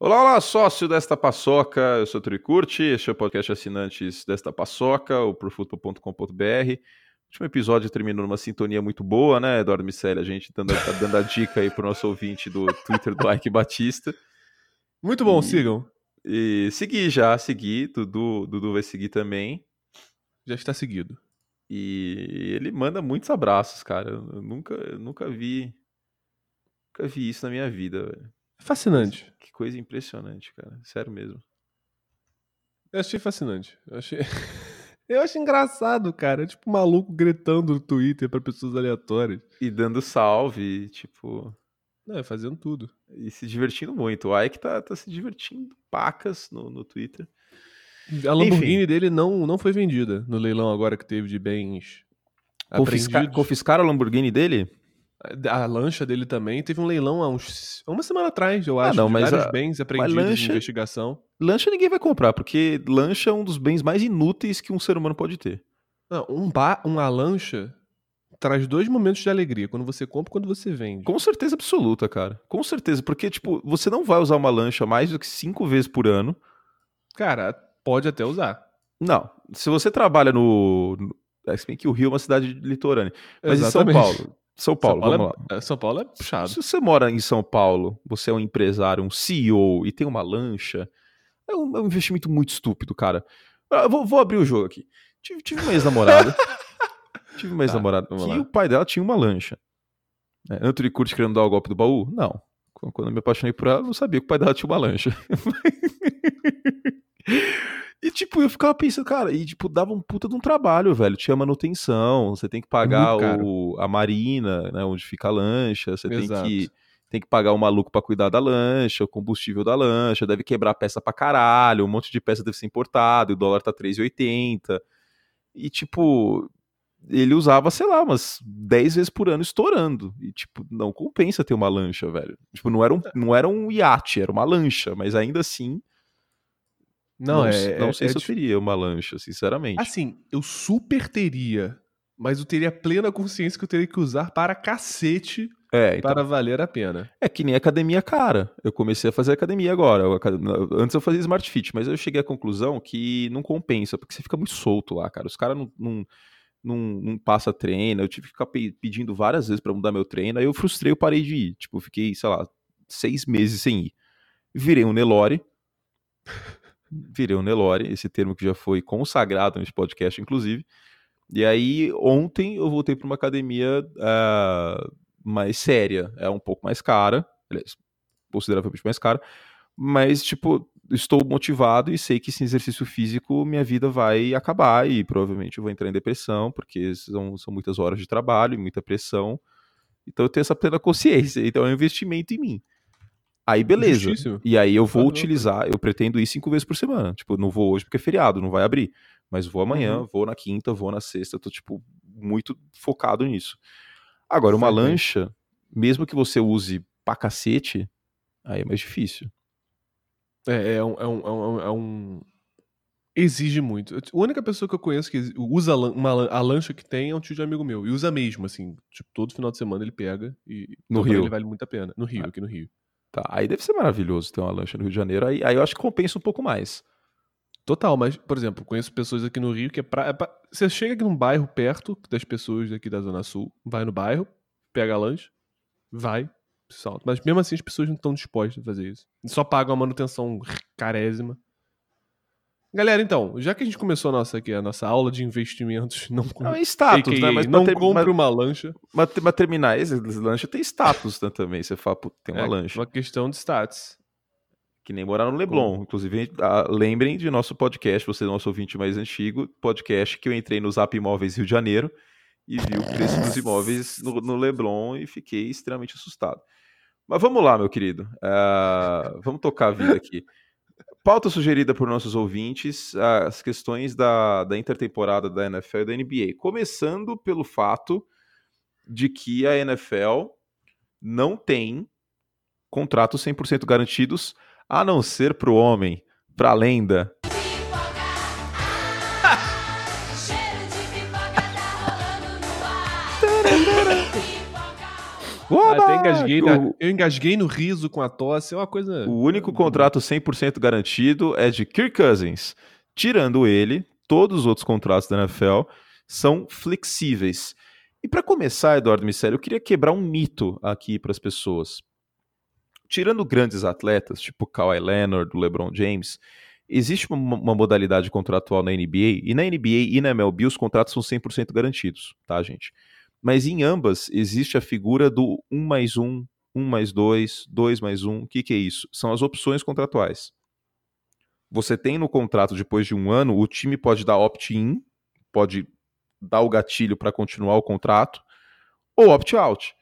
Olá, olá, sócio desta paçoca, eu sou o Turi Curti, este é o podcast assinantes desta paçoca, o profutbol.com.br. O último episódio terminou numa sintonia muito boa, né, Eduardo Miceli? A gente dando, tá dando a dica aí pro nosso ouvinte do Twitter do Ike Batista. Muito bom, E- sigam. E segui já, segui, Dudu, Dudu vai seguir também. Já está seguido. E ele manda muitos abraços, cara. Eu nunca, eu nunca vi. Nunca vi isso na minha vida, velho. Fascinante. Que coisa impressionante, cara. Sério mesmo. Eu achei fascinante. Eu achei. Eu acho engraçado, cara. É tipo um maluco gritando no Twitter pra pessoas aleatórias. E dando salve, tipo. Não, é fazendo tudo. E se divertindo muito. O Ike tá, tá se divertindo pacas no, no Twitter. A Lamborghini dele não, não foi vendida no leilão agora que teve de bens Confisca, confiscaram a Lamborghini dele? A lancha dele também teve um leilão há uns uma semana atrás, eu acho, Ah, não, mas vários a- bens apreendidos lancha- de investigação. Lancha ninguém vai comprar, porque lancha é um dos bens mais inúteis que um ser humano pode ter. Não, um ba uma lancha traz dois momentos de alegria, quando você compra e quando você vende. Com certeza absoluta, cara. Com certeza. Porque, tipo, você não vai usar uma lancha mais do que cinco vezes por ano. Cara, pode até usar. Não. Se você trabalha no. é, se bem que o Rio é uma cidade litorânea. Mas em São Exatamente. Paulo. São Paulo, São vamos Paulo, lá. é, São Paulo é puxado. Se você mora em São Paulo, você é um empresário, um CEO e tem uma lancha, é um, é um investimento muito estúpido, cara. Ah, Eu vou, vou abrir o jogo aqui. Tive, tive uma ex-namorada. tive uma Tá, ex-namorada vamos que lá. o pai dela tinha uma lancha. É, Anthony Curtis querendo dar o golpe do baú? Não. Qu- Quando eu me apaixonei por ela, eu não sabia que o pai dela tinha uma lancha. E, tipo, eu ficava pensando, cara, e, tipo, dava um puta de um trabalho, velho. Tinha manutenção, você tem que pagar o, a marina, né, onde fica a lancha, você tem Exato. que, tem que pagar o maluco pra cuidar da lancha, o combustível da lancha, deve quebrar peça pra caralho, um monte de peça deve ser importada, e o dólar tá 3,80. E, tipo, ele usava, sei lá, umas 10 vezes por ano estourando. E, tipo, não compensa ter uma lancha, velho. Tipo, não era um, não era um iate, era uma lancha, mas ainda assim, Não, é, s- não é- sei é se eu dif- teria uma lancha, sinceramente. Assim, eu super teria, mas eu teria plena consciência que eu teria que usar para cacete é, então, para valer a pena. é que nem academia cara. Eu comecei a fazer academia agora. Eu Antes eu fazia Smart Fit, mas eu cheguei à conclusão que não compensa, porque você fica muito solto lá, cara. Os caras não, não, não, não passa treino. Eu tive que ficar pe- pedindo várias vezes pra mudar meu treino. Aí eu frustrei, eu parei de ir. Tipo, eu fiquei, sei lá, seis meses sem ir. Virei um Nelore. Virei um Nelore, esse termo que já foi consagrado nesse podcast, inclusive. E aí, ontem eu voltei para uma academia ah, mais séria. É um pouco mais cara, aliás, consideravelmente mais cara. Mas, tipo, estou motivado e sei que sem exercício físico minha vida vai acabar e provavelmente eu vou entrar em depressão, porque são, são muitas horas de trabalho e muita pressão. Então eu tenho essa plena consciência. Então é um investimento em mim. Aí beleza. Justíssimo. E aí eu vou Claro. utilizar, eu pretendo ir cinco vezes por semana. Tipo, não vou hoje porque é feriado, não vai abrir. Mas vou amanhã, Uhum. vou na quinta, vou na sexta, tô, tipo, muito focado nisso. Agora, uma bem. lancha, mesmo que você use pra cacete, aí é mais difícil. É, é um, é um- é um- é um- Exige muito. A única pessoa que eu conheço que usa uma, a lancha que tem é um tio de amigo meu. E usa mesmo, assim. Tipo, todo final de semana ele pega e. No Rio? Ele vale muito a pena. No Rio, Ah. aqui no Rio. Tá, aí deve ser maravilhoso ter uma lancha no Rio de Janeiro. Aí, aí eu acho que compensa um pouco mais. Total, mas, por exemplo, conheço pessoas aqui no Rio que é pra, é pra- Você chega aqui num bairro perto das pessoas daqui da Zona Sul, vai no bairro, pega a lanche, vai, salta. Mas mesmo assim as pessoas não estão dispostas a fazer isso. Só pagam a manutenção carésima. Galera, então, já que a gente começou a nossa, aqui, a nossa aula de investimentos, não, Não, é status, AKA, né? Mas, não ter- compre mas, uma lancha. mas, mas terminar esse lancha tem status né, também. Você fala, tem uma é lancha. uma questão de status. Que nem morar no Leblon. Inclusive, ah, lembrem de nosso podcast, você é nosso ouvinte mais antigo, podcast que eu entrei no Zap Imóveis Rio de Janeiro e vi o preço dos imóveis no, no Leblon e fiquei extremamente assustado. Mas vamos lá, meu querido. Ah, vamos tocar a vida aqui. Pauta sugerida por nossos ouvintes, as questões da, da intertemporada da NFL e da NBA. Começando pelo fato de que a NFL não tem contratos 100% garantidos, a não ser para o homem, para a lenda. Até engasguei O- eu engasguei no riso com a tosse, é uma coisa. O único contrato 100% garantido é de Kirk Cousins. Tirando ele, todos os outros contratos da NFL são flexíveis. E para começar, Eduardo Missério, eu queria quebrar um mito aqui para as pessoas. Tirando grandes atletas, tipo Kawhi Leonard, o LeBron James, existe uma, uma modalidade contratual na NBA, e na NBA e na MLB os contratos são 100% garantidos, tá, gente? Mas em ambas existe a figura do 1 mais 1, 1 mais 2, 2 mais 1. O que, que é isso? São as opções contratuais. Você tem no contrato, depois de um ano, o time pode dar opt-in, pode dar o gatilho para continuar o contrato, ou opt-out.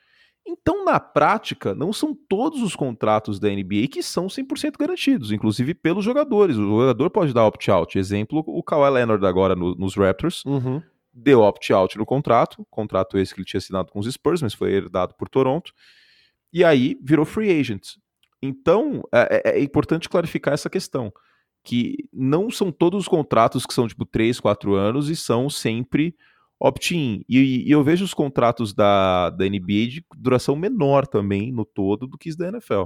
Então, na prática, não são todos os contratos da NBA que são 100% garantidos, inclusive pelos jogadores. O jogador pode dar opt-out. Exemplo, o Kawhi Leonard agora no- nos Raptors Uhum. Deu opt-out no contrato, contrato esse que ele tinha assinado com os Spurs, mas foi herdado por Toronto, e aí virou free agent. Então, é, é- é importante clarificar essa questão, que não são todos os contratos que são tipo 3, 4 anos e são sempre opt-in. E, e eu vejo os contratos da, da NBA de duração menor também no todo do que os da NFL.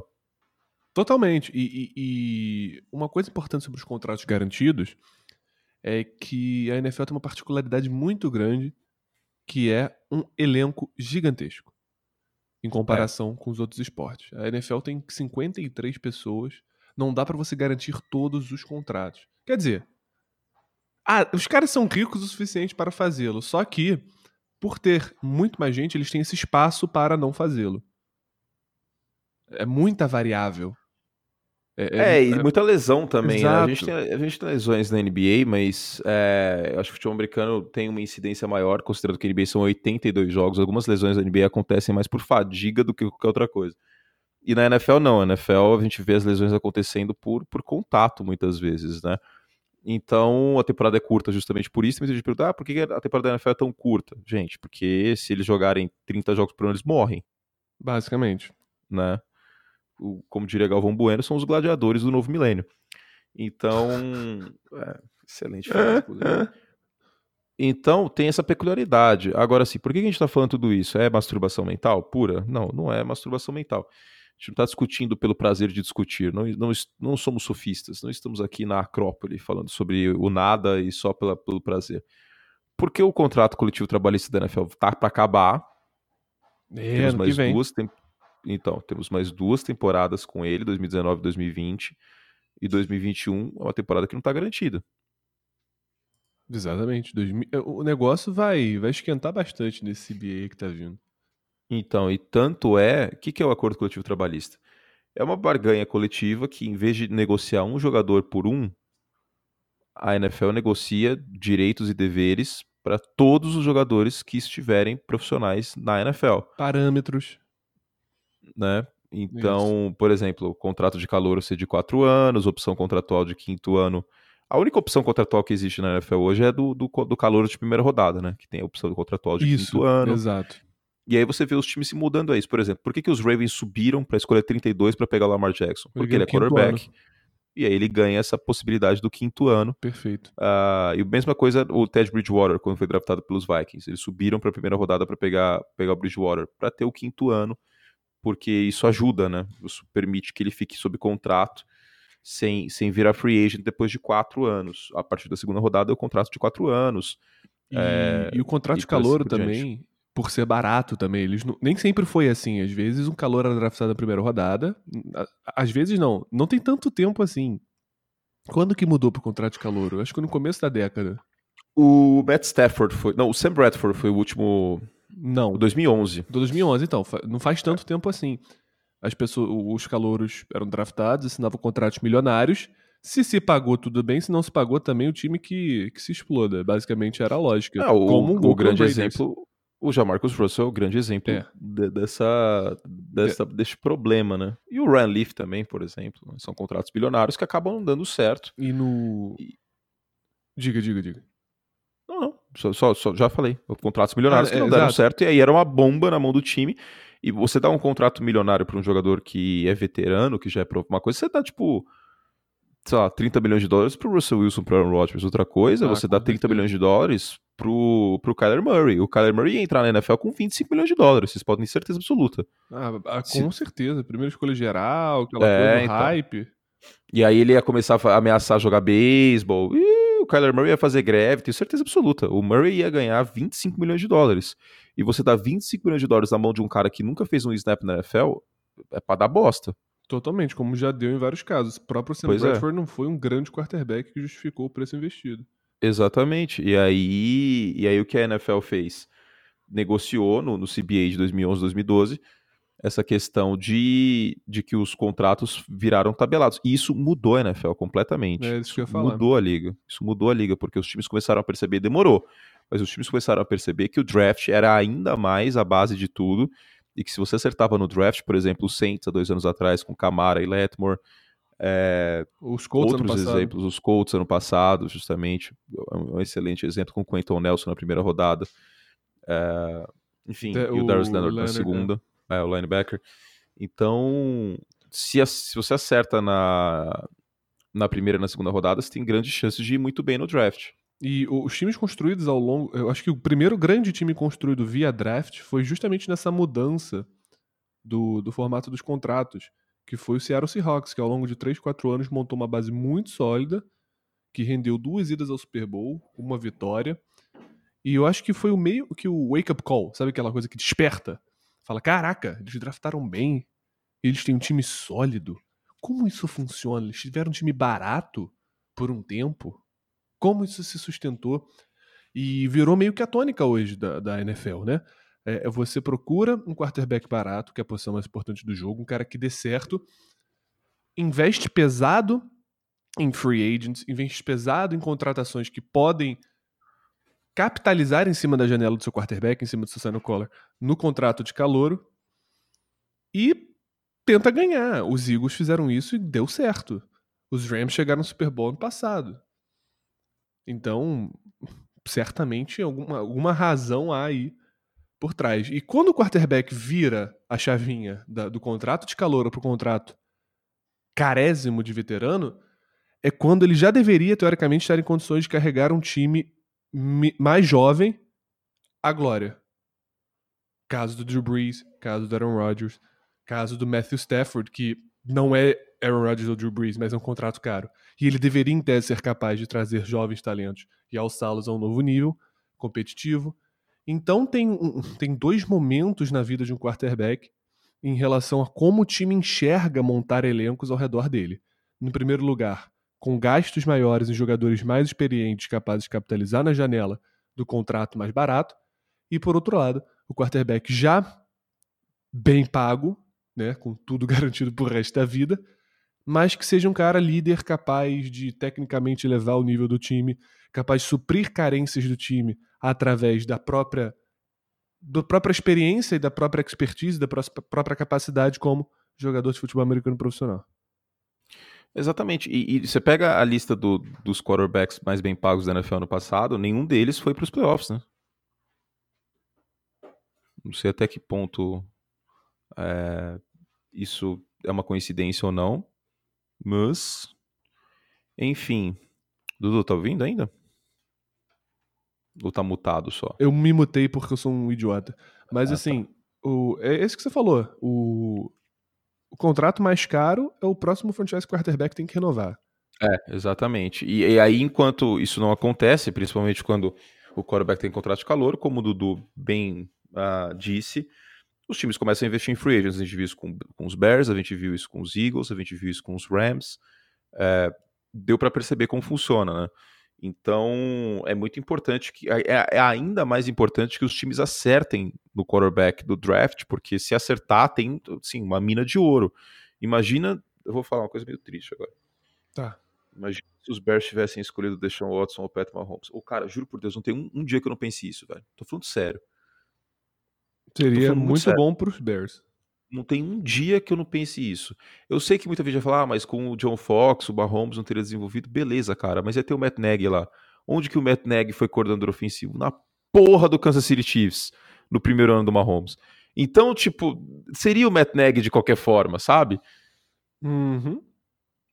Totalmente. E, e- e uma coisa importante sobre os contratos garantidos é que a NFL tem uma particularidade muito grande, que é um elenco gigantesco em comparação com os outros esportes. A NFL tem 53 pessoas, não dá pra você garantir todos os contratos. Quer dizer, ah, os caras são ricos o suficiente para fazê-lo, só que por ter muito mais gente, eles têm esse espaço para não fazê-lo. É muita variável. É, e muita lesão também. né? A, gente tem, a gente tem lesões na NBA, mas é, eu acho que o futebol americano tem uma incidência maior, considerando que a NBA são 82 jogos. Algumas lesões na NBA acontecem mais por fadiga do que qualquer outra coisa. E na NFL não, na NFL a gente vê as lesões acontecendo por, por contato muitas vezes, né? Então a temporada é curta justamente por isso. Mas a gente pergunta, ah, por que a temporada da NFL é tão curta? Gente, porque se eles jogarem 30 jogos por ano, eles morrem, Basicamente. né? O- como diria Galvão Bueno, são os gladiadores do novo milênio. Então, é, excelente frase, inclusive. Então, tem essa peculiaridade. Agora, assim, por que a gente está falando tudo isso? É masturbação mental pura? Não, não é masturbação mental. A gente não está discutindo pelo prazer de discutir. Não, não, não somos sofistas. Não estamos aqui na Acrópole falando sobre o nada e só pela- pelo prazer. Porque o contrato coletivo trabalhista da NFL tá para acabar. É, Temos mais vem. duas tem- Então, temos mais duas temporadas com ele, 2019 e 2020. E 2021 é uma temporada que não está garantida. Exatamente. 2000 O negócio vai, vai esquentar bastante nesse CBA que tá vindo. Então, e tanto é. O que, que é o acordo coletivo trabalhista? É uma barganha coletiva que, em vez de negociar um jogador por um, a NFL negocia direitos e deveres para todos os jogadores que estiverem profissionais na NFL. Parâmetros. Né? Então, por exemplo, o contrato de calor ser de quatro anos, opção contratual de quinto ano. A única opção contratual que existe na NFL hoje é do, do, do calor de primeira rodada, né? Que tem a opção contratual de Isso. quinto ano. Exato. E aí você vê os times se mudando a isso. Por exemplo, por que, que os Ravens subiram para escolher 32 para pegar o Lamar Jackson? Porque ele é quarterback. E aí ele ganha essa possibilidade do quinto ano. Perfeito. Ah, e a mesma coisa o Ted Bridgewater, quando foi draftado pelos Vikings. Eles subiram para a primeira rodada para pegar, pegar o Bridgewater, para ter o quinto ano, porque isso ajuda, né? Isso permite que ele fique sob contrato sem, sem virar free agent depois de quatro anos. A partir da segunda rodada é o contrato de quatro anos. E, É, e o contrato e de calor por diante. também, por ser barato também, eles não- nem sempre foi assim. Às vezes um calor era draftado na primeira rodada. Às vezes não. Não tem tanto tempo assim. Quando que mudou pro contrato de calor? Eu acho que no começo da década. O Matt Stafford foi. Não, o Sam Bradford foi o último. Não, o 2011. Do 2011, então. Não faz tanto tempo assim. As pessoas, os calouros eram draftados, assinavam contratos milionários. Se se pagou, tudo bem. Se não se pagou, também o time que, que se exploda. Basicamente era a lógica. Ah, o, Como o Oakland grande exemplo, o Jamarcus Russell é o grande exemplo É. de- dessa, dessa, desse problema, né? E o Ryan Leaf também, por exemplo. São contratos bilionários que acabam não dando certo. E no. Diga, diga, diga. Não, não. Só, só- só- já falei. Contratos milionários Ah, que é, não deram exato. certo. E aí era uma bomba na mão do time. E você dá um contrato milionário para um jogador que é veterano, que já é pro- uma coisa, você dá tipo. Sei lá, 30 milhões de dólares pro Russell Wilson, pro Aaron Rodgers. Outra coisa, Ah, você dá 30 certeza. milhões de dólares pro, pro Kyler Murray. O Kyler Murray ia entrar na NFL com 25 milhões de dólares, vocês podem ter certeza absoluta. Ah, ah, com Se... certeza. Primeira escolha geral, aquela é, coisa do então. hype. E aí ele ia começar a ameaçar jogar beisebol. O Kyler Murray ia fazer greve, tenho certeza absoluta. O Murray ia ganhar 25 milhões de dólares. E você dá 25 milhões de dólares na mão de um cara que nunca fez um snap na NFL, é pra dar bosta. Totalmente, como já deu em vários casos. O próprio Sam pois é. Bradford é. não foi um grande quarterback que justificou o preço investido. Exatamente. E aí, e aí o que a NFL fez? Negociou no, no CBA de 2011, 2012 essa questão de, de que os contratos viraram tabelados. E isso mudou a NFL completamente. É isso que eu ia falar. Mudou a liga. Isso mudou a liga, porque os times começaram a perceber, demorou, mas os times começaram a perceber que o draft era ainda mais a base de tudo, e que se você acertava no draft, por exemplo, o Saints há dois anos atrás, com Camara e Letmore, é, os Colts outros exemplos, os Colts ano passado, justamente, é um excelente exemplo com o Quentin Nelson na primeira rodada, é, enfim, e o Darius Leonard na segunda, é, o linebacker. Então, se, se você acerta na, na primeira e na segunda rodada, você tem grandes chances de ir muito bem no draft. E os times construídos ao longo. Eu acho que o primeiro grande time construído via draft foi justamente nessa mudança do, do formato dos contratos que foi o Seattle Seahawks, que ao longo de 3, 4 anos montou uma base muito sólida, que rendeu duas idas ao Super Bowl, uma vitória. E eu acho que foi o meio que o wake-up call, sabe aquela coisa que desperta? Fala, caraca, eles draftaram bem, eles têm um time sólido. Como isso funciona? Eles tiveram um time barato por um tempo? Como isso se sustentou? E virou meio que a tônica hoje da, da NFL, né? É, é, você procura um quarterback barato, que é a posição mais importante do jogo, um cara que dê certo, investe pesado em free agents, investe pesado em contratações que podem capitalizar em cima da janela do seu quarterback, em cima do seu Simon Collar, no contrato de calouro e tenta ganhar. Os Eagles fizeram isso e deu certo. Os Rams chegaram no Super Bowl no passado. Então, certamente alguma, alguma razão há aí por trás. E quando o quarterback vira a chavinha da, do contrato de calor para o contrato carésimo de veterano, é quando ele já deveria, teoricamente, estar em condições de carregar um time mais jovem à glória. Caso do Drew Brees, caso do Aaron Rodgers, caso do Matthew Stafford, que não é Aaron Rodgers ou Drew Brees, mas é um contrato caro. E ele deveria, em tese, ser capaz de trazer jovens talentos e alçá-los a um novo nível competitivo então tem, tem dois momentos na vida de um quarterback em relação a como o time enxerga montar elencos ao redor dele. No primeiro lugar, com gastos maiores em jogadores mais experientes capazes de capitalizar na janela do contrato mais barato. E por outro lado, o quarterback já bem pago, né, com tudo garantido pro resto da vida, mas que seja um cara líder capaz de tecnicamente elevar o nível do time, capaz de suprir carências do time através da própria da própria experiência e da própria expertise, da própria capacidade como jogador de futebol americano profissional. Exatamente. E, e você pega a lista do, dos quarterbacks mais bem pagos da NFL no passado, nenhum deles foi para os playoffs, né? Não sei até que ponto é, isso é uma coincidência ou não, mas enfim. Dudu, tá ouvindo ainda? Ou tá mutado só? Eu me mutei porque eu sou um idiota. Mas ah, assim, tá. o, é esse que você falou. O, o contrato mais caro é o próximo franchise quarterback tem que renovar. É, exatamente. E, e, aí, enquanto isso não acontece, principalmente quando o quarterback tem contrato de calor, como o Dudu bem uh, disse, os times começam a investir em free agents. A gente viu isso com, com os Bears, a gente viu isso com os Eagles, a gente viu isso com os Rams. É, deu para perceber como funciona, né? Então é muito importante que é, é, ainda mais importante que os times acertem no quarterback do draft, porque se acertar tem sim uma mina de ouro. Imagina, eu vou falar uma coisa meio triste agora. Tá. Imagina se os Bears tivessem escolhido o Deshaun Watson ou o Pat Mahomes. O cara, juro por Deus, não tem um, um, dia que eu não pense isso, velho. Tô falando sério. Seria muito, muito bom para os Bears. Não tem um dia que eu não pense isso. Eu sei que muita gente vai falar, ah, mas com o John Fox, o Mahomes não teria desenvolvido. Beleza, cara, mas ia ter o Matt Nagy lá. Onde que o Matt Nagy foi coordenador ofensivo? Na porra do Kansas City Chiefs, no primeiro ano do Mahomes. Então, tipo, seria o Matt Nagy de qualquer forma, sabe? Uhum.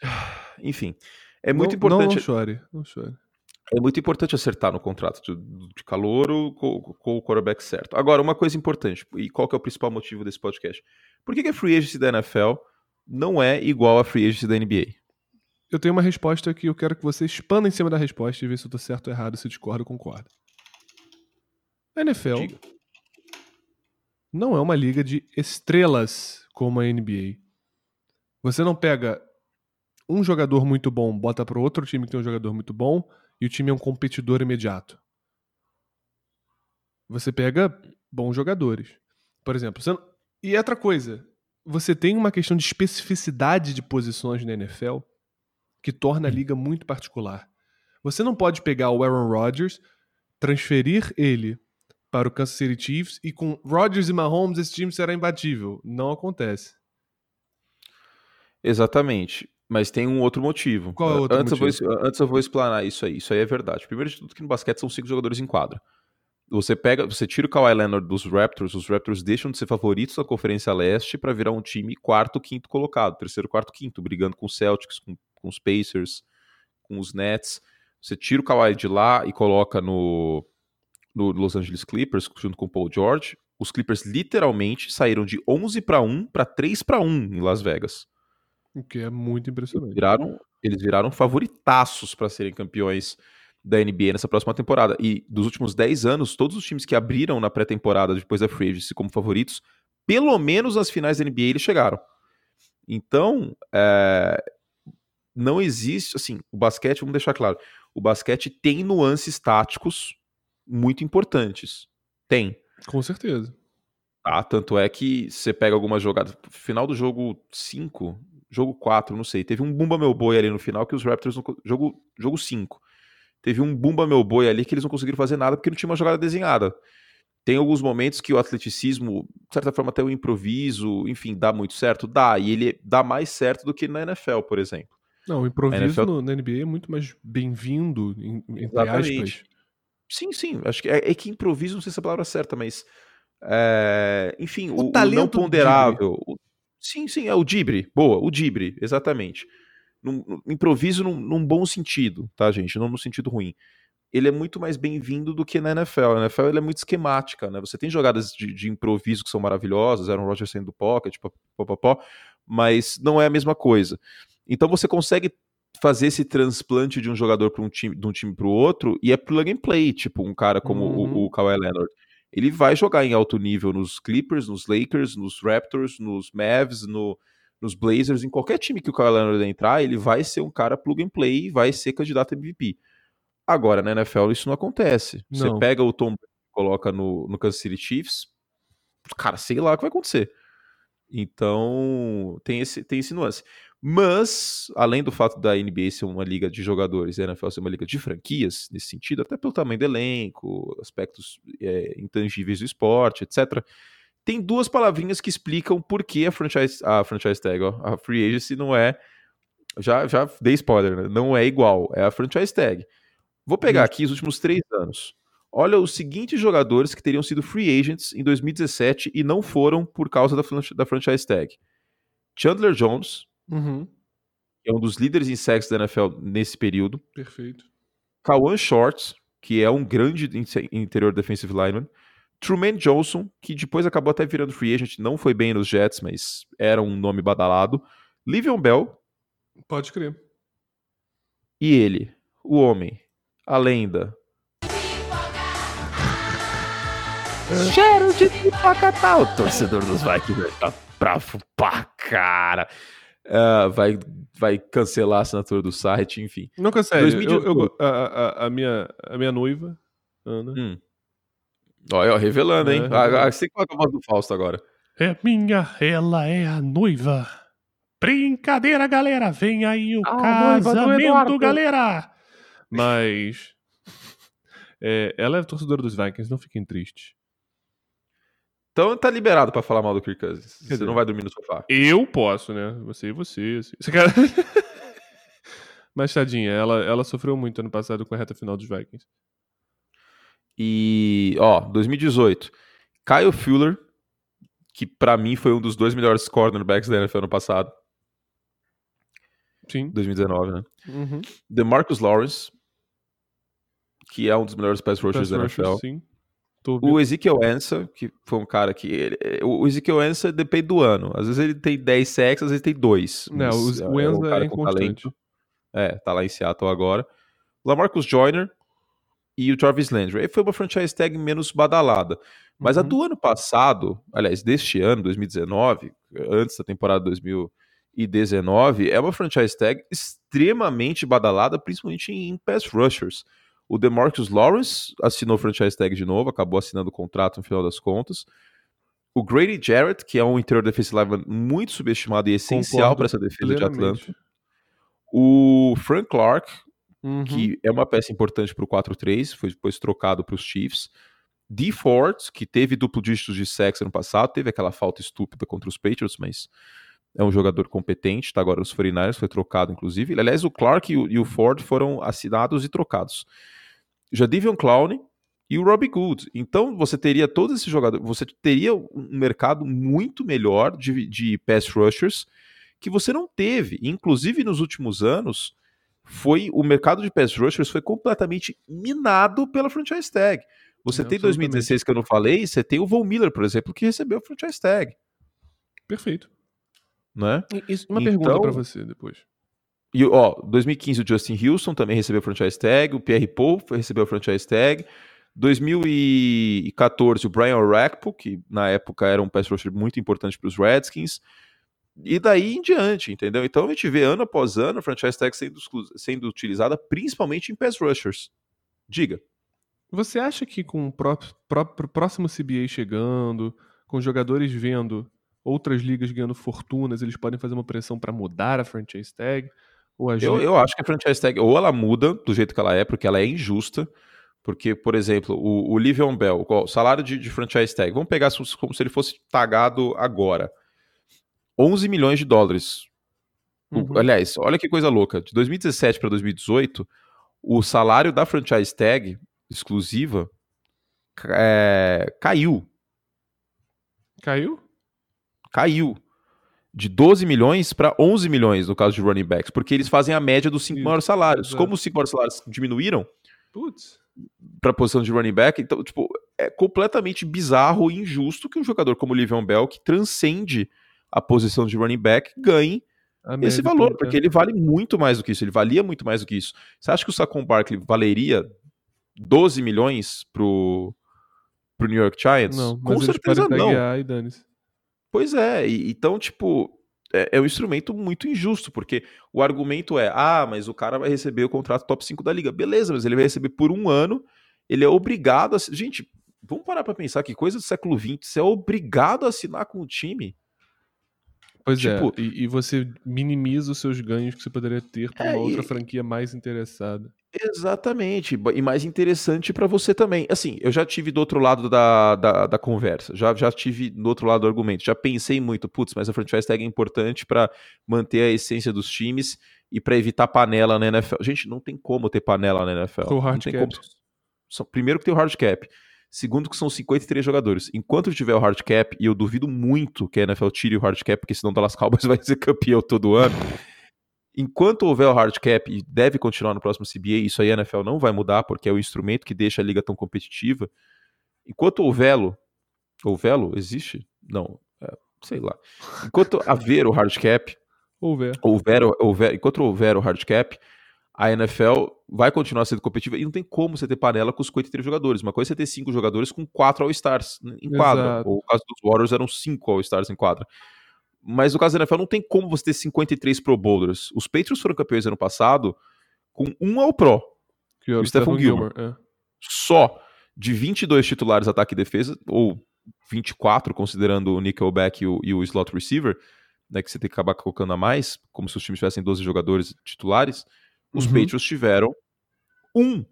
Enfim, é muito não, importante. Não, não chore, não chore. É muito importante acertar no contrato de, de calouro com, com, o quarterback certo. Agora, uma coisa importante, e qual que é o principal motivo desse podcast? Por que, que a free agency da NFL não é igual a free agency da NBA? Eu tenho uma resposta que eu quero que você expanda em cima da resposta e ver se eu tô certo ou errado, se discorda ou concorda. A NFL Diga. não é uma liga de estrelas como a NBA. Você não pega um jogador muito bom, bota para outro time que tem um jogador muito bom e o time é um competidor imediato. Você pega bons jogadores. Por exemplo, não... e outra coisa, você tem uma questão de especificidade de posições na NFL que torna a liga muito particular. Você não pode pegar o Aaron Rodgers, transferir ele para o Kansas City Chiefs e com Rodgers e Mahomes esse time será imbatível. Não acontece. Exatamente. Mas tem um outro motivo. Qual é o outro antes motivo? Eu vou, antes eu vou explanar isso aí. Isso aí é verdade. Primeiro de tudo que no basquete são cinco jogadores em quadra. Você pega, você tira o Kawhi Leonard dos Raptors, os Raptors deixam de ser favoritos da Conferência Leste para virar um time quarto, quinto colocado, terceiro, quarto, quinto, brigando com os Celtics, com, com os Pacers, com os Nets. Você tira o Kawhi de lá e coloca no, no Los Angeles Clippers junto com o Paul George. Os Clippers literalmente saíram de 11 para 1 para 3 para 1 em Las Vegas. O que é muito impressionante. Eles viraram, eles viraram favoritaços para serem campeões da NBA nessa próxima temporada. E dos últimos 10 anos, todos os times que abriram na pré-temporada depois da Free Agency como favoritos, pelo menos nas finais da NBA eles chegaram. Então, é, não existe, assim, o basquete, vamos deixar claro, o basquete tem nuances táticos muito importantes. Tem. Com certeza. Tá, tanto é que você pega algumas jogadas, final do jogo 5, jogo 4, não sei. Teve um Bumba Meu Boi ali no final que os Raptors. Não, jogo, jogo 5. Teve um Bumba Meu Boi ali que eles não conseguiram fazer nada porque não tinha uma jogada desenhada. Tem alguns momentos que o atleticismo, de certa forma, até o improviso, enfim, dá muito certo? Dá. E ele dá mais certo do que na NFL, por exemplo. Não, o improviso NFL... no, na NBA é muito mais bem-vindo, entre aspas. Sim, sim. Acho que é, é, que improviso, não sei se é a palavra certa, mas. É, enfim, o, o talento o não ponderável. O, Sim, sim, é o Dibre. Boa, o Dibre, exatamente. Num, num, improviso num, num, bom sentido, tá, gente? Não no sentido ruim. Ele é muito mais bem-vindo do que na NFL. A NFL é muito esquemática, né? Você tem jogadas de, de improviso que são maravilhosas, Aaron Rodgers saindo do pocket, pó, mas não é a mesma coisa. Então você consegue fazer esse transplante de um jogador para um time, de um time para o outro e é plug and play, tipo um cara como uhum. o, o Kawhi Leonard ele vai jogar em alto nível nos Clippers, nos Lakers, nos Raptors, nos Mavs, no, nos Blazers, em qualquer time que o Kawhi Leonard entrar, ele vai ser um cara plug and play e vai ser candidato a MVP. Agora, na NFL isso não acontece. Não. Você pega o Tom e coloca no, no Kansas City Chiefs, cara, sei lá o que vai acontecer. Então, tem esse, tem esse nuance. Mas, além do fato da NBA ser uma liga de jogadores e a NFL ser uma liga de franquias, nesse sentido, até pelo tamanho do elenco, aspectos é, intangíveis do esporte, etc., tem duas palavrinhas que explicam por que a franchise, a franchise tag, ó, a free agency não é. Já, já dei spoiler, né? Não é igual, é a franchise tag. Vou pegar aqui os últimos três anos. Olha os seguintes jogadores que teriam sido free agents em 2017 e não foram por causa da, da franchise tag: Chandler Jones, Uhum. é um dos líderes em sacks da NFL nesse período. Perfeito. Kawan Shorts, que é um grande interior defensive lineman. Truman Johnson, que depois acabou até virando free agent, não foi bem nos Jets, mas era um nome badalado. Livion Bell. Pode crer. E ele, o homem, a lenda. Cheiro de pipoca tal. O torcedor dos Vikings tá bravo pra cara. Uh, vai, vai cancelar a assinatura do site, enfim. Não cancele. Eu, eu, a, a, a, minha, a minha noiva, Ana. Hum. Olha, revelando, hein? É, ah, você coloca a voz do Fausto agora. É minha, ela é a noiva. Brincadeira, galera. Vem aí o ah, casamento, galera. Mas. É, ela é torcedora dos Vikings, não fiquem tristes. Então tá liberado pra falar mal do Kirk Cousins. Você dizer, não vai dormir no sofá. Eu posso, né? Você e você. Assim. Você. Mas tadinha, ela, ela sofreu muito ano passado com a reta final dos Vikings. E, ó, 2018. Kyle Fuller, que para mim foi um dos dois melhores cornerbacks da NFL ano passado. Sim. 2019, né? Uhum. DeMarcus Lawrence. que é um dos melhores pass rushers da NFL. sim. O Ezekiel Ansah, que foi um cara que. Ele, o Ezekiel Ansah depende do ano. Às vezes ele tem 10 sacks, às vezes tem 2. Não, o, o é, um é inconstante. É, tá lá em Seattle agora. Lamarcus Joyner e o Travis Landry. Aí foi uma franchise tag menos badalada. Mas uhum. a do ano passado, aliás, deste ano, 2019, antes da temporada 2019, é uma franchise tag extremamente badalada, principalmente em pass rushers. O DeMarcus Lawrence assinou franchise tag de novo, acabou assinando o contrato no final das contas. O Grady Jarrett, que é um interior defensive lineman muito subestimado e essencial para essa defesa plenamente. de Atlanta. O Frank Clark, uhum. que é uma peça importante para o 4-3, foi depois trocado para os Chiefs. D. Ford, que teve duplo dígito de sexo ano passado, teve aquela falta estúpida contra os Patriots, mas é um jogador competente, está agora nos 49ers, foi trocado inclusive. Aliás, o Clark e o, e o Ford foram assinados e trocados. Jadivion Clown e o Robbie Good. Então você teria todos esses jogadores, você teria um mercado muito melhor de, de pass rushers que você não teve. Inclusive nos últimos anos, foi o mercado de pass rushers foi completamente minado pela franchise tag. Você não, tem 2016 que eu não falei, você tem o Von Miller, por exemplo, que recebeu a franchise tag. Perfeito. Né? Isso, uma então, pergunta para você depois. E, ó, 2015 o Justin Houston também recebeu franchise tag, o Pierre Paul recebeu franchise tag. 2014 o Brian Orakpo, que na época era um pass rusher muito importante para os Redskins. E daí em diante, entendeu? Então a gente vê ano após ano a franchise tag sendo, sendo utilizada principalmente em pass rushers. Diga. Você acha que com o próprio, próprio próximo CBA chegando, com jogadores vendo outras ligas ganhando fortunas, eles podem fazer uma pressão para mudar a franchise tag? Ou a eu, eu acho que a franchise tag ou ela muda do jeito que ela é, porque ela é injusta. Porque, por exemplo, o, o Livion Bell, o salário de, de franchise tag, vamos pegar como se ele fosse tagado agora. 11 milhões de dólares. Uhum. Aliás, olha que coisa louca. De 2017 para 2018, o salário da franchise tag exclusiva é, caiu. Caiu? Caiu. De 12 milhões para 11 milhões no caso de running backs, porque eles fazem a média dos cinco maiores salários. Exato. Como os cinco maiores salários diminuíram para a posição de running back, então, tipo, é completamente bizarro e injusto que um jogador como o Livion Bell, que transcende a posição de running back, ganhe esse valor, porque ele vale muito mais do que isso, ele valia muito mais do que isso. Você acha que o Saquon Barkley valeria 12 milhões pro, pro New York Giants? Não, Com certeza não. E pois é, e, então, tipo, é, é, um instrumento muito injusto, porque o argumento é: ah, mas o cara vai receber o contrato top 5 da liga. Beleza, mas ele vai receber por um ano, ele é obrigado a. Gente, vamos parar pra pensar que coisa do século XX, você é obrigado a assinar com o time. Pois é, tipo, é, e, e, você minimiza os seus ganhos que você poderia ter para é, uma outra e... franquia mais interessada. Exatamente, e mais interessante para você também. Assim, eu já tive do outro lado da, da, da, conversa, já, já tive do outro lado do argumento, já pensei muito, putz, mas a franchise tag é importante para manter a essência dos times e para evitar panela na NFL. Gente, não tem como ter panela na NFL. O hard cap. Como... Primeiro que tem o hard cap. Segundo que são 53 jogadores. Enquanto tiver o hard cap, e eu duvido muito que a NFL tire o hard cap, porque senão o Dallas Cowboys vai ser campeão todo ano. Enquanto houver o hard cap e deve continuar no próximo CBA, isso aí a NFL não vai mudar, porque é o instrumento que deixa a liga tão competitiva. Enquanto houvelo, houvelo existe? Não, é, sei lá. Enquanto haver o hard cap, houver. Houver, houver, enquanto houver o hard cap, a NFL vai continuar sendo competitiva e não tem como você ter panela com os 53 jogadores. Uma coisa é você ter cinco jogadores com quatro All-Stars em quadra. Exato. Ou no caso dos Warriors eram cinco All-Stars em quadra. Mas no caso da NFL não tem como você ter 53 Pro Bowlers. Os Patriots foram campeões ano passado com um All-Pro. Que o Stephen Gilmore. Gilmore é. Só de 22 titulares ataque e defesa, ou 24 considerando o nickelback e o, e o slot receiver, né, que você tem que acabar colocando a mais, como se os times tivessem 12 jogadores titulares os uhum. Patriots tiveram um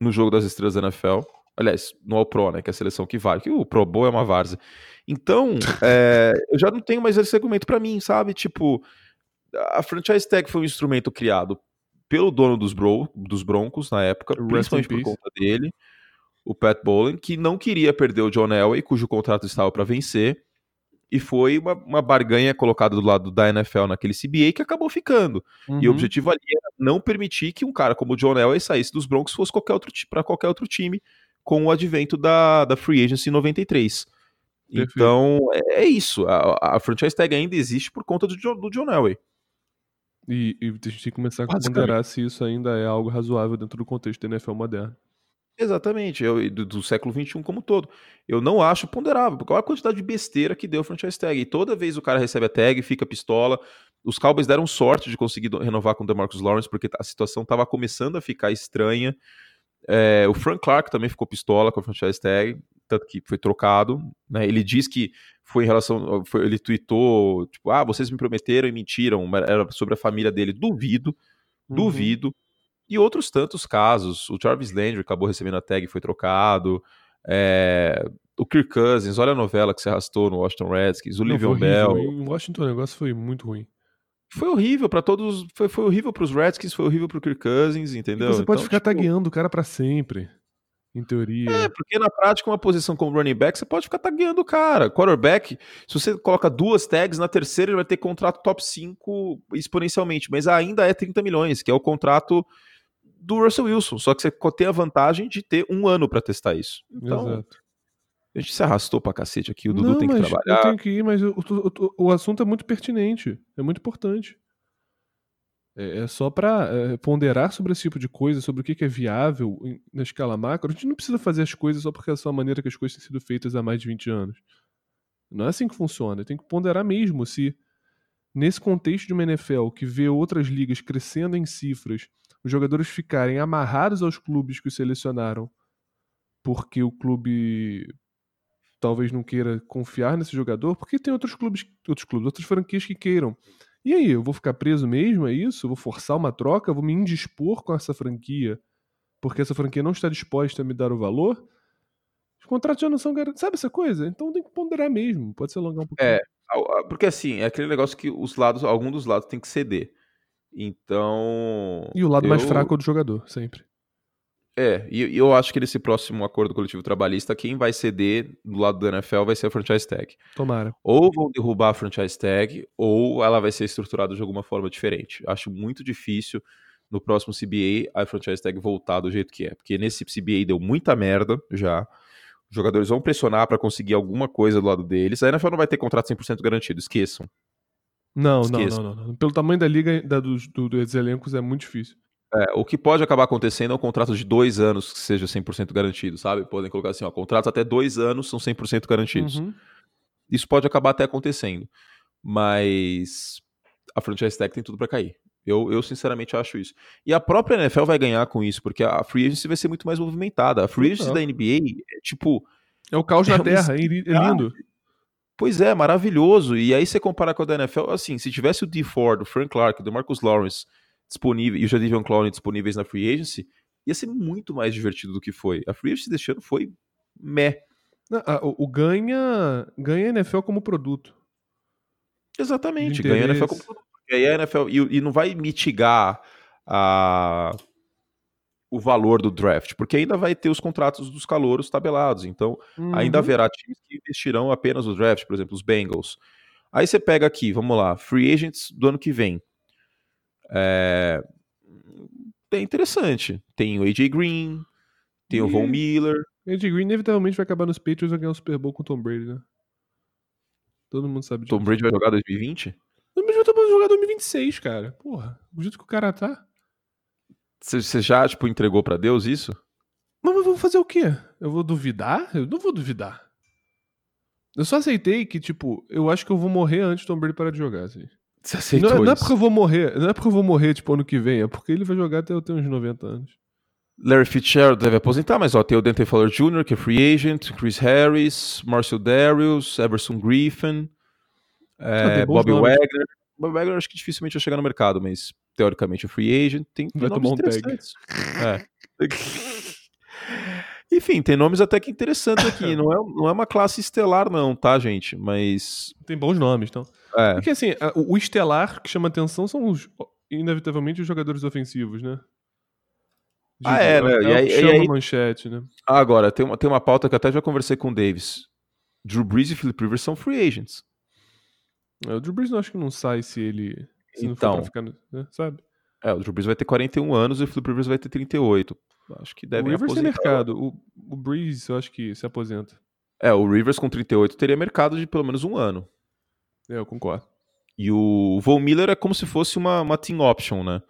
no jogo das estrelas da NFL. Aliás, no All Pro, né? Que é a seleção que vale. Que o Pro Bowl é uma várzea. Então, é, eu já não tenho mais esse argumento para mim, sabe? Tipo, a franchise tag foi um instrumento criado pelo dono dos, bro, dos Broncos na época, Rest principalmente por conta dele, o Pat Bowlen, que não queria perder o John Elway, cujo contrato estava para vencer e foi uma, uma barganha colocada do lado da NFL naquele CBA que acabou ficando. Uhum. E o uhum. objetivo ali era não permitir que um cara como o John Elway saísse dos Broncos fosse qualquer outro para qualquer outro time com o advento da, da Free Agency em 93. Perfeito. Então, é, é isso. A, a, franchise tag ainda existe por conta do, do John Elway. E, e a gente tem que começar a considerar se isso ainda é algo razoável dentro do contexto da NFL moderno. Exatamente, eu, do, do, século XXI como todo. Eu não acho ponderável, porque olha a quantidade de besteira que deu o franchise tag. E toda vez o cara recebe a tag, fica pistola. Os Cowboys deram sorte de conseguir renovar com o DeMarcus Lawrence, porque a situação estava começando a ficar estranha. É, o Frank Clark também ficou pistola com a franchise tag, tanto que foi trocado. Né? Ele diz que foi em relação. Foi, ele tweetou, tipo, ah, vocês me prometeram e mentiram. Era sobre a família dele. Duvido, uhum. duvido. E outros tantos casos. O Jarvis Landry acabou recebendo a tag e foi trocado. É, o Kirk Cousins, olha a novela que se arrastou no Washington Redskins. O Livion Bell. Em Washington o negócio foi muito ruim. Foi horrível para todos. Foi, foi horrível para os Redskins, foi horrível para o Kirk Cousins, entendeu? E você pode então, ficar tipo... tagueando o cara para sempre. Em teoria. É, porque na prática, uma posição como running back, você pode ficar tagueando o cara. Quarterback, se você coloca duas tags, na terceira ele vai ter contrato top 5 exponencialmente, mas ainda é 30 milhões, que é o contrato do Russell Wilson. Só que você tem a vantagem de ter um ano para testar isso. Então, Exato. A gente se arrastou pra cacete aqui, o Dudu Não, tem que trabalhar. Eu tenho que ir, mas o, o, o, assunto é muito pertinente, é muito importante. É, é só para é, ponderar sobre esse tipo de coisa, sobre o que, que é viável em, na escala macro. A gente não precisa fazer as coisas só porque é só a maneira que as coisas têm sido feitas há mais de 20 anos. Não é assim que funciona. Tem que ponderar mesmo se, nesse contexto de uma NFL que vê outras ligas crescendo em cifras, os jogadores ficarem amarrados aos clubes que os selecionaram porque o clube talvez não queira confiar nesse jogador, porque tem outros clubes, outros clubes, outras franquias que queiram. E aí, eu vou ficar preso mesmo? É isso? Eu vou forçar uma troca? Eu vou me indispor com essa franquia porque essa franquia não está disposta a me dar o valor? Os contratos já não são garantidos. Sabe essa coisa? Então tem que ponderar mesmo. Pode se alongar um pouquinho. É, porque assim, é aquele negócio que os lados, algum dos lados tem que ceder. Então. E o lado eu... mais fraco é do jogador, sempre. É, e eu acho que nesse próximo acordo coletivo trabalhista, quem vai ceder do lado do NFL vai ser a franchise tag. Tomara. Ou vão derrubar a franchise tag, ou ela vai ser estruturada de alguma forma diferente. Acho muito difícil no próximo CBA a franchise tag voltar do jeito que é, porque nesse CBA deu muita merda já. Os jogadores vão pressionar para conseguir alguma coisa do lado deles. A NFL não vai ter contrato 100% garantido, esqueçam. Não, não, não, não, Pelo tamanho da liga, da, dos, do, dos elencos, é muito difícil. É, o que pode acabar acontecendo é um contrato de dois anos que seja 100% garantido, sabe? Podem colocar assim, ó, contratos até dois anos são 100% garantidos. Uhum. Isso pode acabar até acontecendo, mas a franchise tag tem tudo para cair. Eu, eu, sinceramente acho isso. E a própria NFL vai ganhar com isso, porque a free agency vai ser muito mais movimentada. A free agency da NBA é tipo... É o caos é na Terra, é lindo. Pois é, maravilhoso. E aí você compara com a da NFL, assim, se tivesse o D. Ford, o Frank Clark, o DeMarcus Lawrence disponível e o Jadivion Clown disponíveis na Free Agency, ia ser muito mais divertido do que foi. A Free Agency deste ano foi meh. o, o, ganha ganha a NFL como produto. Exatamente, ganha a NFL como produto. E aí a NFL e, e não vai mitigar a o valor do draft, porque ainda vai ter os contratos dos calouros tabelados, então uhum. ainda haverá times que investirão apenas no draft, por exemplo, os Bengals. Aí você pega aqui, vamos lá, free agents do ano que vem. É, é interessante. Tem o AJ Green, tem e... o Von Miller. AJ Green inevitavelmente vai acabar nos Patriots e vai ganhar o Super Bowl com o Tom Brady, né? Todo mundo sabe disso. Tom Brady vai jogar 2020? Tom Brady vai jogar 2026, cara. Porra, o jeito que o cara tá. Você já, tipo, entregou para Deus isso? Mas eu vou fazer o quê? Eu vou duvidar? Eu não vou duvidar. Eu só aceitei que, tipo, eu acho que eu vou morrer antes do Tom Brady parar de jogar, assim. Você aceitou não, não é porque eu vou morrer, não é porque eu vou morrer, tipo, ano que vem, é porque ele vai jogar até eu ter uns 90 anos. Larry Fitzgerald deve aposentar, mas ó, tem o Dante Fowler Jr., que é free agent, Chris Harris, Marcel Darius, Everson Griffin, é, ah, Bobby nomes. Wagner. Bobby Wagner acho que dificilmente vai chegar no mercado, mas teoricamente é free agent. Tem, vai tomar um tag. É. Enfim, tem nomes até que interessantes aqui. não, é, não é uma classe estelar, não, tá, gente? Mas. Tem bons nomes, então. É. Porque assim, o estelar que chama atenção são os, inevitavelmente os jogadores ofensivos, né? De, ah, é, né? É, e aí, chama e aí, manchete, né? Agora, tem uma, tem uma pauta que até já conversei com o Davis. Drew Brees e Philip Rivers são free agents. É, o Drew Brees eu acho que não sai se ele. Se então, ficar, né? sabe? É, o Drew Brees vai ter 41 anos e o Philip Rivers vai ter 38. Acho que deve O Rivers tem mercado. O, o Breeze, eu acho que se aposenta. É, o Rivers com 38 teria mercado de pelo menos um ano. É, eu concordo. E o Von Miller é como se fosse uma, uma team option, né?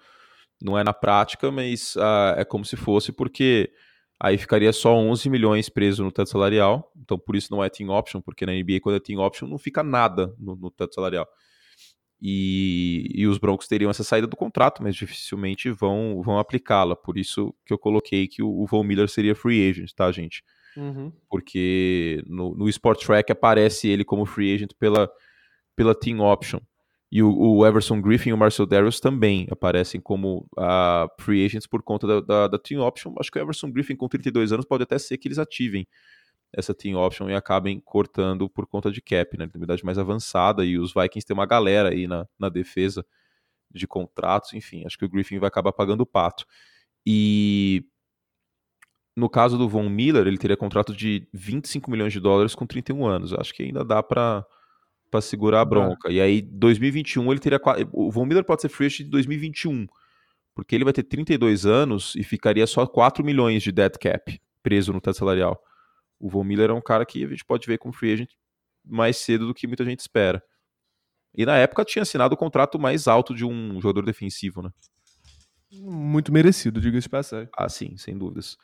Não é na prática, mas uh, é como se fosse, porque aí ficaria só 11 milhões preso no teto salarial. Então, por isso não é team option, porque na NBA, quando é team option, não fica nada no, no teto salarial. E, e, os Broncos teriam essa saída do contrato, mas dificilmente vão, vão aplicá-la. Por isso que eu coloquei que o, o Von Miller seria free agent, tá, gente? Uhum. Porque no, no Sport Track aparece ele como free agent pela, pela team option. E o, o Everson Griffin e o Marcel Darius também aparecem como uh, free agents por conta da, da, da, team option. Acho que o Everson Griffin, com 32 anos, pode até ser que eles ativem essa team option e acabem cortando por conta de cap, né? Tem idade mais avançada e os Vikings têm uma galera aí na, na defesa de contratos, enfim, acho que o Griffin vai acabar pagando o pato. E no caso do Von Miller, ele teria contrato de 25 milhões de dólares com 31 anos. Acho que ainda dá para para segurar a bronca. E aí, 2021, ele teria. O Von Miller pode ser free agent de 2021, porque ele vai ter 32 anos e ficaria só 4 milhões de dead cap preso no teto salarial. O Von Miller é um cara que a gente pode ver como free agent mais cedo do que muita gente espera. E na época tinha assinado o contrato mais alto de um jogador defensivo, né? Muito merecido, diga-se passagem. Ah, sim, sem dúvidas.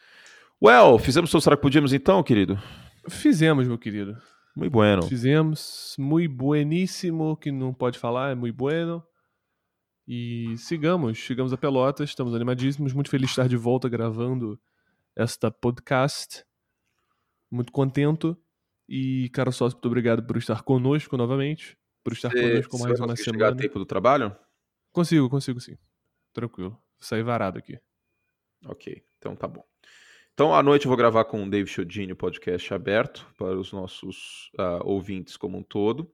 Well, fizemos o será que podíamos então, querido? Fizemos, meu querido. Muito bueno. Fizemos. Muito bueníssimo, que não pode falar, é muito bueno. E sigamos, chegamos a Pelotas, estamos animadíssimos, muito feliz de estar de volta gravando esta podcast. Muito contento. E, cara sócio, muito obrigado por estar conosco novamente, por estar você, conosco mais uma semana. Chegar a tempo do trabalho? Consigo, consigo sim. Tranquilo. Saí varado aqui. Ok, então tá bom. Então, à noite eu vou gravar com o Dave Chodini o podcast aberto para os nossos uh, ouvintes como um todo.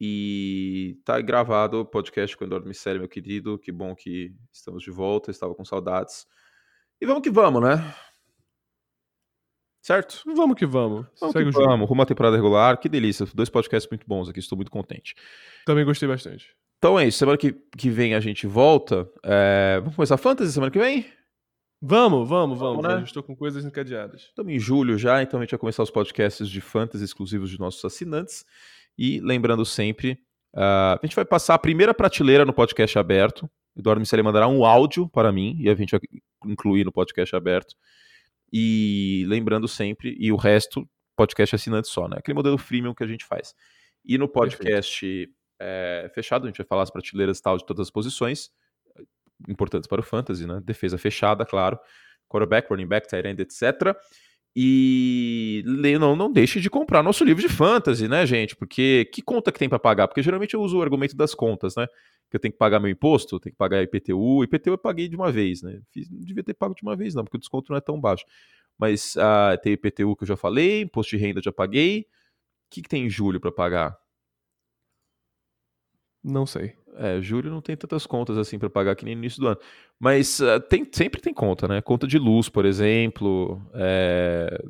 E tá gravado o podcast com o Eduardo Miceli, meu querido. Que bom que estamos de volta, estava com saudades. E vamos que vamos, né? Certo? Vamos que vamos. Vamos Segue que vamos. Rumo à temporada regular. Que delícia. Dois podcasts muito bons aqui. Estou muito contente. Também gostei bastante. Então é isso. Semana que, que vem a gente volta. É... Vamos começar a Fantasy semana que vem? Vamos, vamos, vamos. Né? Estou com coisas encadeadas. Estamos em julho já, então a gente vai começar os podcasts de fantasy exclusivos de nossos assinantes. E lembrando sempre, uh, a gente vai passar a primeira prateleira no podcast aberto. Eduardo Miceli mandará um áudio para mim e a gente vai incluir no podcast aberto. E lembrando sempre, e o resto, podcast assinante só, né? Aquele modelo freemium que a gente faz. E no podcast é, fechado, a gente vai falar as prateleiras tal de todas as posições importantes para o fantasy, né? Defesa fechada, claro, quarterback, running back, tight end, etc. E não, não deixe de comprar nosso livro de fantasy, né, gente? Porque que conta que tem para pagar? Porque geralmente eu uso o argumento das contas, né? Que eu tenho que pagar meu imposto, tenho que pagar IPTU. IPTU eu paguei de uma vez, né? Fiz, não devia ter pago de uma vez, não, porque o desconto não é tão baixo. Mas uh, tem IPTU que eu já falei, imposto de renda já paguei. O que, que tem em julho para pagar? Não sei. É, julho não tem tantas contas assim para pagar que nem no início do ano. Mas uh, tem, sempre tem conta, né? Conta de luz, por exemplo. É...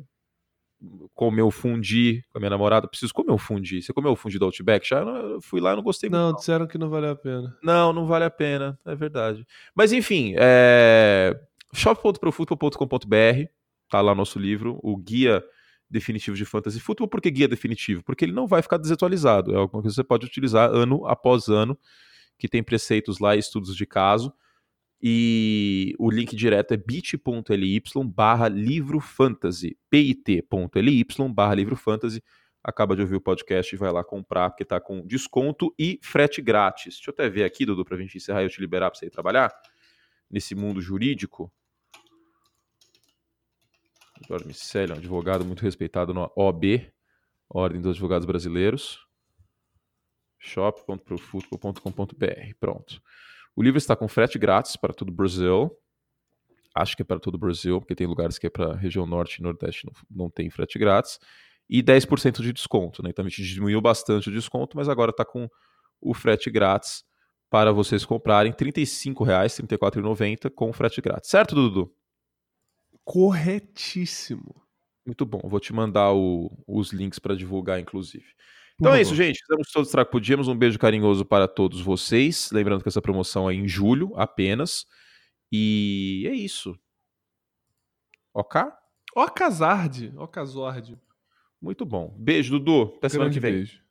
Comer o fundi com a minha namorada. Preciso comer o fundi. Você comeu o fundi do Outback? Já eu fui lá e não gostei não, muito. Não, disseram que não vale a pena. Não, não vale a pena. É verdade. Mas enfim, é... shop.profutbol.com.br tá lá nosso livro, o guia definitivo de fantasy football. Por que guia definitivo? Porque ele não vai ficar desatualizado. É alguma coisa que você pode utilizar ano após ano, que tem preceitos lá, estudos de caso. E o link direto é bit.ly barra livro fantasy, bit.ly barra livro fantasy. Acaba de ouvir o podcast e vai lá comprar, porque tá com desconto e frete grátis. Deixa eu até ver aqui, Dudu, pra gente encerrar e eu te liberar pra você ir trabalhar nesse mundo jurídico. Eduardo Miceli, um advogado muito respeitado na OB, Ordem dos Advogados Brasileiros. shop.profutbol.com.br. Pronto. O livro está com frete grátis para todo o Brasil. Acho que é para todo o Brasil, porque tem lugares que é para região norte e nordeste não, não tem frete grátis. E 10% de desconto, né? Então a gente diminuiu bastante o desconto, mas agora está com o frete grátis para vocês comprarem R$ 35,00, R$ 34,90 com frete grátis. Certo, Dudu? corretíssimo. Muito bom. Vou te mandar o, os links para divulgar, inclusive. Então é isso, gente. Fizemos todos o que podíamos. Um beijo carinhoso para todos vocês. Lembrando que essa promoção é em julho apenas. E é isso. Ok? Ó Casord. Muito bom. Beijo, Dudu. Até semana que vem. beijo.